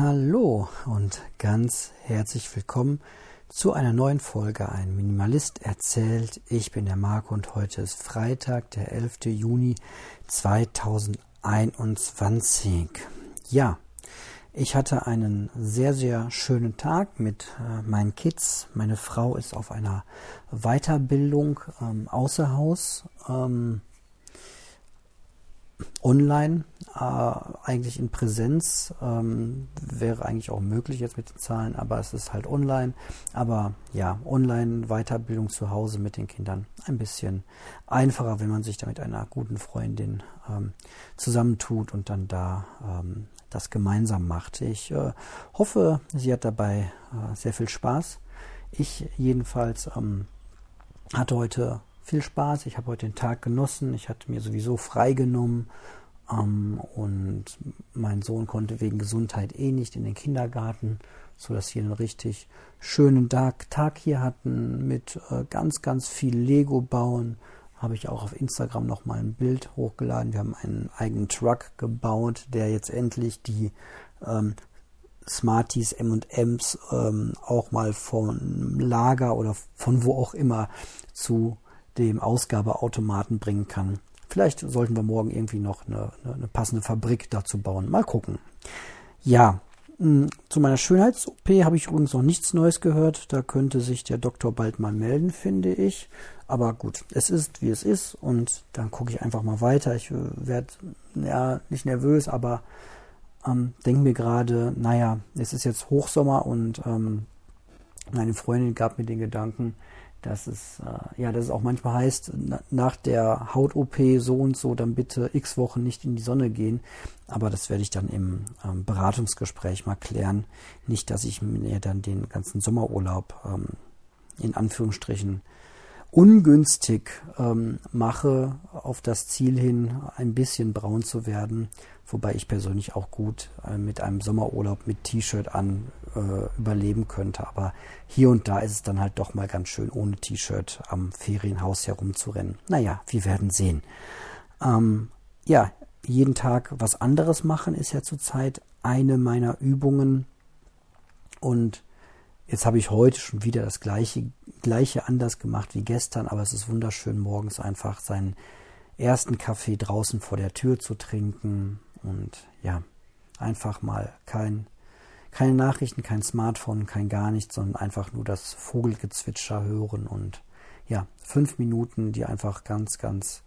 Hallo und ganz herzlich willkommen zu einer neuen Folge Ein Minimalist erzählt. Ich bin der Marco und heute ist Freitag, der 11. Juni 2021. Ja, ich hatte einen sehr, sehr schönen Tag mit äh, meinen Kids. Meine Frau ist auf einer Weiterbildung ähm, außer Haus. Ähm, online, äh, eigentlich in Präsenz, ähm, wäre eigentlich auch möglich jetzt mit den Zahlen, aber es ist halt online. Aber ja, online Weiterbildung zu Hause mit den Kindern ein bisschen einfacher, wenn man sich da mit einer guten Freundin ähm, zusammentut und dann da ähm, das gemeinsam macht. Ich äh, hoffe, sie hat dabei äh, sehr viel Spaß. Ich jedenfalls ähm, hatte heute viel Spaß. Ich habe heute den Tag genossen. Ich hatte mir sowieso freigenommen. Ähm, und mein Sohn konnte wegen Gesundheit eh nicht in den Kindergarten, sodass wir einen richtig schönen Tag, Tag hier hatten mit äh, ganz, ganz viel Lego bauen. Habe ich auch auf Instagram nochmal ein Bild hochgeladen. Wir haben einen eigenen Truck gebaut, der jetzt endlich die ähm, Smarties, M&M's ähm, auch mal vom Lager oder von wo auch immer zu dem Ausgabeautomaten bringen kann. Vielleicht sollten wir morgen irgendwie noch eine, eine passende Fabrik dazu bauen. Mal gucken. Ja, hm, zu meiner Schönheits-OP habe ich übrigens noch nichts Neues gehört. Da könnte sich der Doktor bald mal melden, finde ich. Aber gut, es ist, wie es ist. Und dann gucke ich einfach mal weiter. Ich äh, werde ja nicht nervös, aber ähm, denke mir gerade, naja, es ist jetzt Hochsommer und ähm, meine Freundin gab mir den Gedanken, dass es, äh, ja, dass es auch manchmal heißt, na, nach der Haut-OP so und so, dann bitte x Wochen nicht in die Sonne gehen. Aber das werde ich dann im ähm, Beratungsgespräch mal klären. Nicht, dass ich mir dann den ganzen Sommerurlaub ähm, in Anführungsstrichen ungünstig ähm, mache, auf das Ziel hin, ein bisschen braun zu werden. Wobei ich persönlich auch gut äh, mit einem Sommerurlaub mit T-Shirt an äh, überleben könnte. Aber hier und da ist es dann halt doch mal ganz schön, ohne T-Shirt am Ferienhaus herumzurennen. Naja, wir werden sehen. Ähm, ja, jeden Tag was anderes machen ist ja zurzeit eine meiner Übungen. Und Jetzt habe ich heute schon wieder das gleiche, gleiche anders gemacht wie gestern, aber es ist wunderschön, morgens einfach seinen ersten Kaffee draußen vor der Tür zu trinken und ja, einfach mal kein, keine Nachrichten, kein Smartphone, kein gar nichts, sondern einfach nur das Vogelgezwitscher hören und ja, fünf Minuten, die einfach ganz, ganz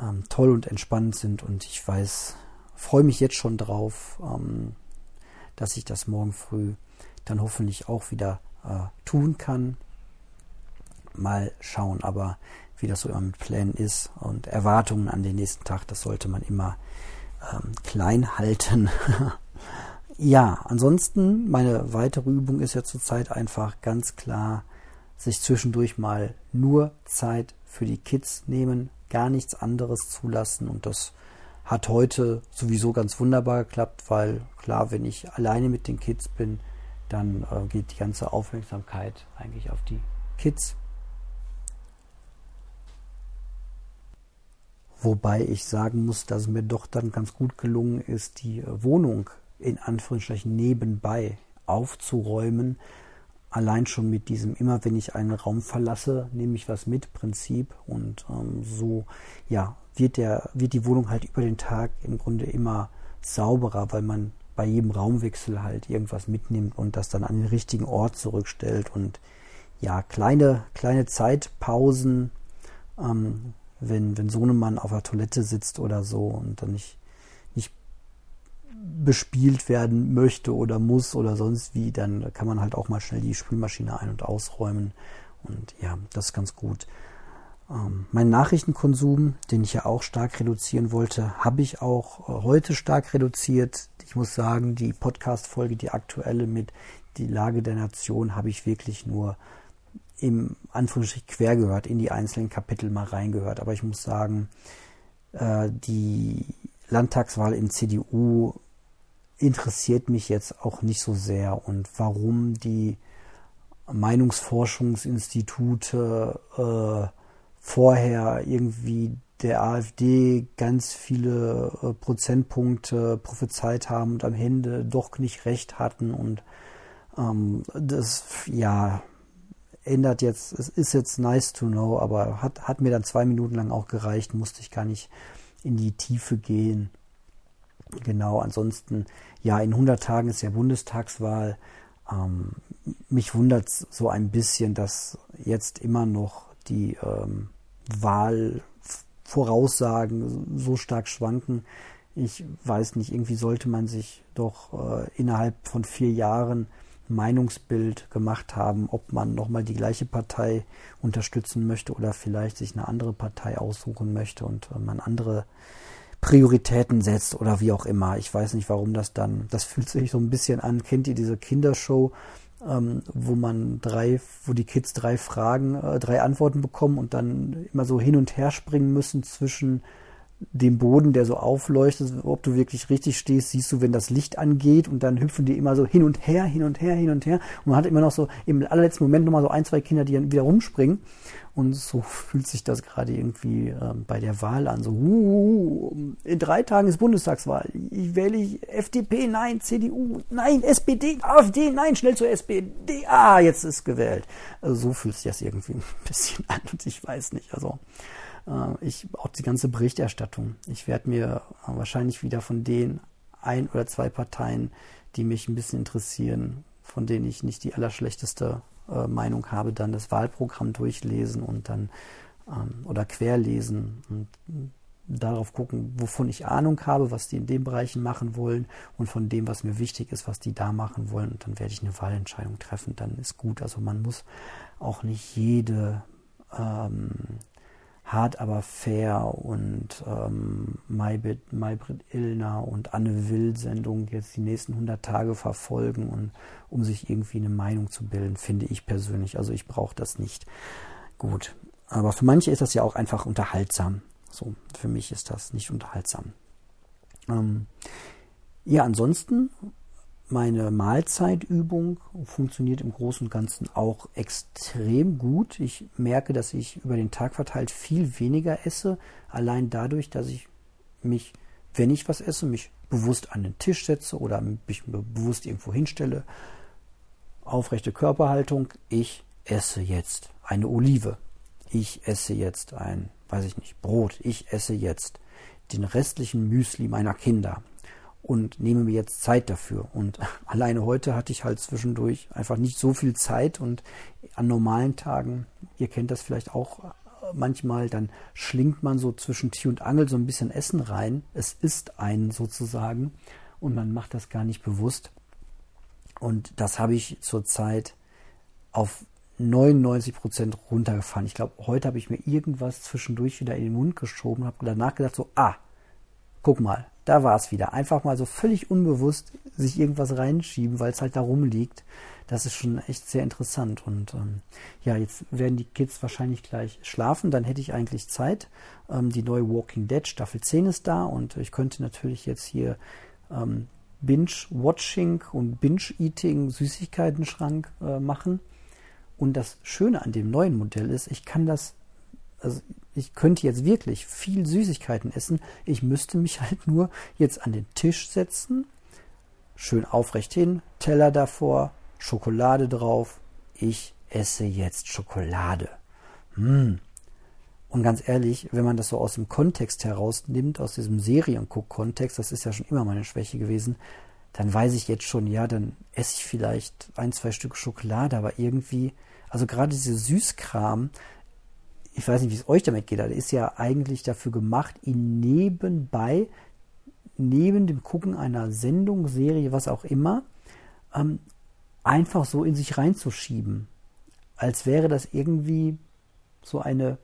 ähm, toll und entspannt sind und ich weiß, freue mich jetzt schon drauf, ähm, dass ich das morgen früh dann hoffentlich auch wieder äh, tun kann. Mal schauen, aber wie das so immer mit Plänen ist und Erwartungen an den nächsten Tag, das sollte man immer ähm, klein halten. ja, ansonsten, meine weitere Übung ist ja zurzeit einfach ganz klar, sich zwischendurch mal nur Zeit für die Kids nehmen, gar nichts anderes zulassen und das hat heute sowieso ganz wunderbar geklappt, weil klar, wenn ich alleine mit den Kids bin, dann äh, geht die ganze Aufmerksamkeit eigentlich auf die Kids. Wobei ich sagen muss, dass es mir doch dann ganz gut gelungen ist, die äh, Wohnung in Anführungsstrichen nebenbei aufzuräumen. Allein schon mit diesem, immer wenn ich einen Raum verlasse, nehme ich was mit Prinzip. Und ähm, so, ja, wird der, wird die Wohnung halt über den Tag im Grunde immer sauberer, weil man bei jedem Raumwechsel halt irgendwas mitnimmt und das dann an den richtigen Ort zurückstellt und ja, kleine, kleine Zeitpausen, ähm, wenn, wenn Sohnemann auf der Toilette sitzt oder so und dann nicht, nicht bespielt werden möchte oder muss oder sonst wie, dann kann man halt auch mal schnell die Spülmaschine ein- und ausräumen. Und ja, das ist ganz gut. Ähm, mein Nachrichtenkonsum, den ich ja auch stark reduzieren wollte, habe ich auch äh, heute stark reduziert. Ich muss sagen, die Podcast-Folge, die aktuelle mit Die Lage der Nation, habe ich wirklich nur im Anführungsstrich quer gehört, in die einzelnen Kapitel mal reingehört. Aber ich muss sagen, äh, die Landtagswahl in CDU interessiert mich jetzt auch nicht so sehr. Und warum die Meinungsforschungsinstitute äh, vorher irgendwie der AfD ganz viele äh, Prozentpunkte prophezeit haben und am Ende doch nicht recht hatten und ähm, das ja ändert jetzt, es ist jetzt nice to know, aber hat, hat mir dann zwei Minuten lang auch gereicht, musste ich gar nicht in die Tiefe gehen. Genau, ansonsten, ja, in 100 Tagen ist ja Bundestagswahl. Ähm, mich wundert so ein bisschen, dass jetzt immer noch die ähm, Wahlvoraussagen so stark schwanken. Ich weiß nicht, irgendwie sollte man sich doch äh, innerhalb von vier Jahren Meinungsbild gemacht haben, ob man nochmal die gleiche Partei unterstützen möchte oder vielleicht sich eine andere Partei aussuchen möchte und äh, man andere Prioritäten setzt oder wie auch immer. Ich weiß nicht, warum das dann, das fühlt sich so ein bisschen an. Kennt ihr diese Kindershow, ähm, wo man drei, wo die Kids drei Fragen, äh, drei Antworten bekommen und dann immer so hin und her springen müssen zwischen dem Boden, der so aufleuchtet, ob du wirklich richtig stehst, siehst du, wenn das Licht angeht und dann hüpfen die immer so hin und her, hin und her, hin und her. Und man hat immer noch so im allerletzten Moment nochmal so ein, zwei Kinder, die dann wieder rumspringen. Und so fühlt sich das gerade irgendwie äh, bei der Wahl an. So, uh, in drei Tagen ist Bundestagswahl. Ich wähle FDP, nein, CDU, nein, SPD, AfD, nein, schnell zur SPD. Ah, jetzt ist gewählt. Also so fühlt sich das irgendwie ein bisschen an und ich weiß nicht. Also ich, auch die ganze Berichterstattung. Ich werde mir wahrscheinlich wieder von den ein oder zwei Parteien, die mich ein bisschen interessieren, von denen ich nicht die allerschlechteste äh, Meinung habe, dann das Wahlprogramm durchlesen und dann ähm, oder querlesen und darauf gucken, wovon ich Ahnung habe, was die in den Bereichen machen wollen und von dem, was mir wichtig ist, was die da machen wollen. Und dann werde ich eine Wahlentscheidung treffen. Dann ist gut. Also man muss auch nicht jede ähm, Hart aber fair und ähm, Maybrit, Maybrit Illner und Anne Will Sendung jetzt die nächsten 100 Tage verfolgen und um sich irgendwie eine Meinung zu bilden, finde ich persönlich. Also ich brauche das nicht. Gut. Aber für manche ist das ja auch einfach unterhaltsam. So, für mich ist das nicht unterhaltsam. Ähm, ja, ansonsten meine Mahlzeitübung funktioniert im Großen und Ganzen auch extrem gut. Ich merke, dass ich über den Tag verteilt viel weniger esse, allein dadurch, dass ich mich, wenn ich was esse, mich bewusst an den Tisch setze oder mich bewusst irgendwo hinstelle. Aufrechte Körperhaltung. Ich esse jetzt eine Olive. Ich esse jetzt ein, weiß ich nicht, Brot. Ich esse jetzt den restlichen Müsli meiner Kinder und nehme mir jetzt Zeit dafür. Und alleine heute hatte ich halt zwischendurch einfach nicht so viel Zeit und an normalen Tagen, ihr kennt das vielleicht auch manchmal, dann schlingt man so zwischen Tee und Angel so ein bisschen Essen rein. Es ist ein sozusagen und man macht das gar nicht bewusst. Und das habe ich zurzeit auf 99 Prozent runtergefahren. Ich glaube, heute habe ich mir irgendwas zwischendurch wieder in den Mund geschoben habe danach gedacht so, ah, guck mal, da war es wieder. Einfach mal so völlig unbewusst sich irgendwas reinschieben, weil es halt da rumliegt. Das ist schon echt sehr interessant. Und ähm, ja, jetzt werden die Kids wahrscheinlich gleich schlafen. Dann hätte ich eigentlich Zeit. Ähm, die neue Walking Dead Staffel 10 ist da und ich könnte natürlich jetzt hier ähm, Binge-Watching und Binge-Eating Süßigkeiten-Schrank äh, machen. Und das Schöne an dem neuen Modell ist, ich kann das also ich könnte jetzt wirklich viel Süßigkeiten essen. Ich müsste mich halt nur jetzt an den Tisch setzen, schön aufrecht hin, Teller davor, Schokolade drauf. Ich esse jetzt Schokolade. Mmh. Und ganz ehrlich, wenn man das so aus dem Kontext herausnimmt, aus diesem Serienguck-Kontext, das ist ja schon immer meine Schwäche gewesen, dann weiß ich jetzt schon, ja, dann esse ich vielleicht ein, zwei Stück Schokolade, aber irgendwie, also gerade diese Süßkram, ich weiß nicht, wie es euch damit geht, aber ist ja eigentlich dafür gemacht, ihn nebenbei, neben dem Gucken einer Sendung, Serie, was auch immer, ähm, einfach so in sich reinzuschieben. Als wäre das irgendwie so eine,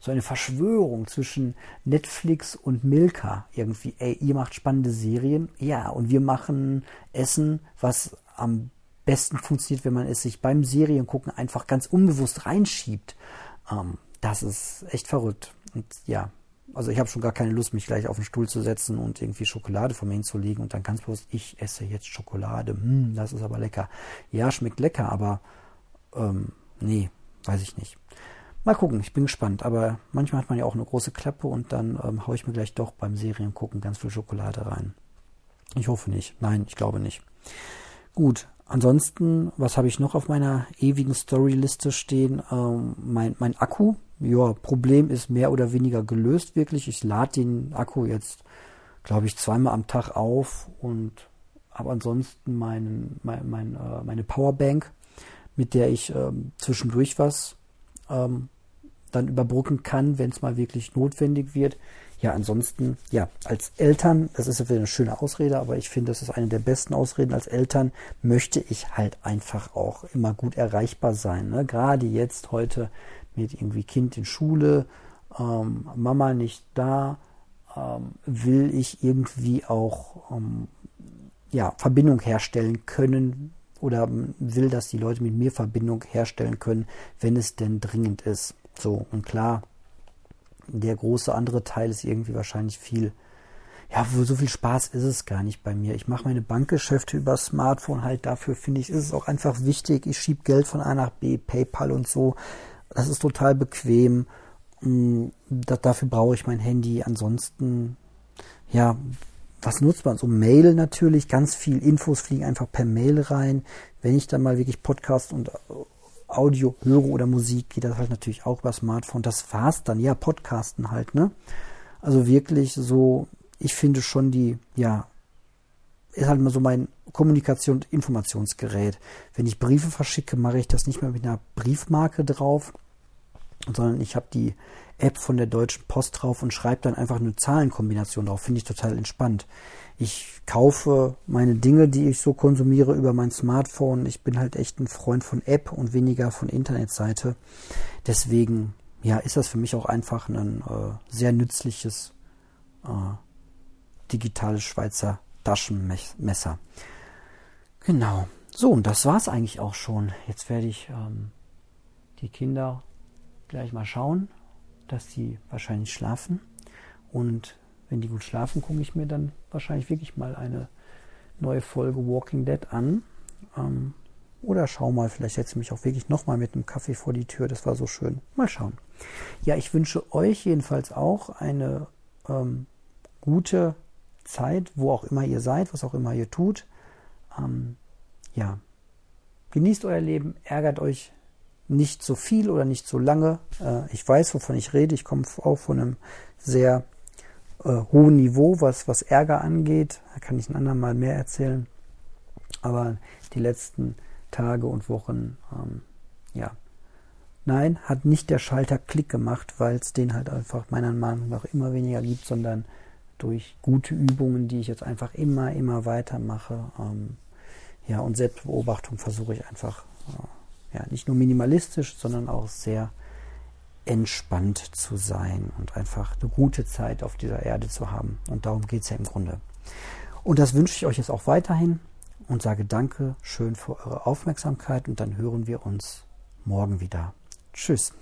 so eine Verschwörung zwischen Netflix und Milka. Irgendwie, ey, ihr macht spannende Serien, ja, und wir machen Essen, was am besten funktioniert, wenn man es sich beim Seriengucken einfach ganz unbewusst reinschiebt. Ähm, das ist echt verrückt. Und ja, also ich habe schon gar keine Lust, mich gleich auf den Stuhl zu setzen und irgendwie Schokolade vor mir hinzulegen und dann ganz bewusst, ich esse jetzt Schokolade. Hm, das ist aber lecker. Ja, schmeckt lecker, aber ähm, nee, weiß ich nicht. Mal gucken, ich bin gespannt. Aber manchmal hat man ja auch eine große Klappe und dann ähm, haue ich mir gleich doch beim Serien gucken ganz viel Schokolade rein. Ich hoffe nicht. Nein, ich glaube nicht. Gut, ansonsten, was habe ich noch auf meiner ewigen Storyliste stehen? Ähm, mein, mein Akku. Ja, Problem ist mehr oder weniger gelöst wirklich. Ich lade den Akku jetzt, glaube ich, zweimal am Tag auf und habe ansonsten mein, mein, mein, äh, meine Powerbank, mit der ich ähm, zwischendurch was ähm, dann überbrücken kann, wenn es mal wirklich notwendig wird. Ja, ansonsten, ja, als Eltern, das ist ja wieder eine schöne Ausrede, aber ich finde, das ist eine der besten Ausreden. Als Eltern möchte ich halt einfach auch immer gut erreichbar sein. Ne? Gerade jetzt heute mit irgendwie Kind in Schule, ähm, Mama nicht da, ähm, will ich irgendwie auch ähm, ja, Verbindung herstellen können oder will, dass die Leute mit mir Verbindung herstellen können, wenn es denn dringend ist. So, und klar, der große andere Teil ist irgendwie wahrscheinlich viel, ja, so viel Spaß ist es gar nicht bei mir. Ich mache meine Bankgeschäfte über Smartphone halt dafür, finde ich, ist es auch einfach wichtig. Ich schiebe Geld von A nach B, PayPal und so. Das ist total bequem. Mm, das, dafür brauche ich mein Handy. Ansonsten, ja, was nutzt man? So Mail natürlich, ganz viel Infos fliegen einfach per Mail rein. Wenn ich dann mal wirklich Podcast und Audio höre oder Musik, geht das halt natürlich auch über Smartphone. Das war's dann. Ja, Podcasten halt, ne? Also wirklich so, ich finde schon die, ja, ist halt mal so mein Kommunikation- und Informationsgerät. Wenn ich Briefe verschicke, mache ich das nicht mehr mit einer Briefmarke drauf, sondern ich habe die App von der Deutschen Post drauf und schreibe dann einfach eine Zahlenkombination drauf. Finde ich total entspannt. Ich kaufe meine Dinge, die ich so konsumiere, über mein Smartphone. Ich bin halt echt ein Freund von App und weniger von Internetseite. Deswegen, ja, ist das für mich auch einfach ein äh, sehr nützliches äh, digitales Schweizer Taschenmesser. Genau. So, und das war's eigentlich auch schon. Jetzt werde ich ähm, die Kinder gleich mal schauen, dass sie wahrscheinlich schlafen und wenn die gut schlafen, gucke ich mir dann wahrscheinlich wirklich mal eine neue Folge Walking Dead an. Ähm, oder schau mal, vielleicht setze ich mich auch wirklich nochmal mit einem Kaffee vor die Tür. Das war so schön. Mal schauen. Ja, ich wünsche euch jedenfalls auch eine ähm, gute Zeit, wo auch immer ihr seid, was auch immer ihr tut. Ähm, ja, genießt euer Leben, ärgert euch nicht so viel oder nicht so lange. Äh, ich weiß, wovon ich rede. Ich komme auch von einem sehr äh, hohen Niveau, was, was Ärger angeht. Da kann ich ein andermal mehr erzählen. Aber die letzten Tage und Wochen, ähm, ja. Nein, hat nicht der Schalter Klick gemacht, weil es den halt einfach meiner Meinung nach immer weniger gibt, sondern durch gute Übungen, die ich jetzt einfach immer, immer weiter mache. Ähm, ja, und Selbstbeobachtung versuche ich einfach, äh, ja, nicht nur minimalistisch, sondern auch sehr entspannt zu sein und einfach eine gute Zeit auf dieser Erde zu haben. Und darum geht es ja im Grunde. Und das wünsche ich euch jetzt auch weiterhin und sage danke schön für eure Aufmerksamkeit und dann hören wir uns morgen wieder. Tschüss.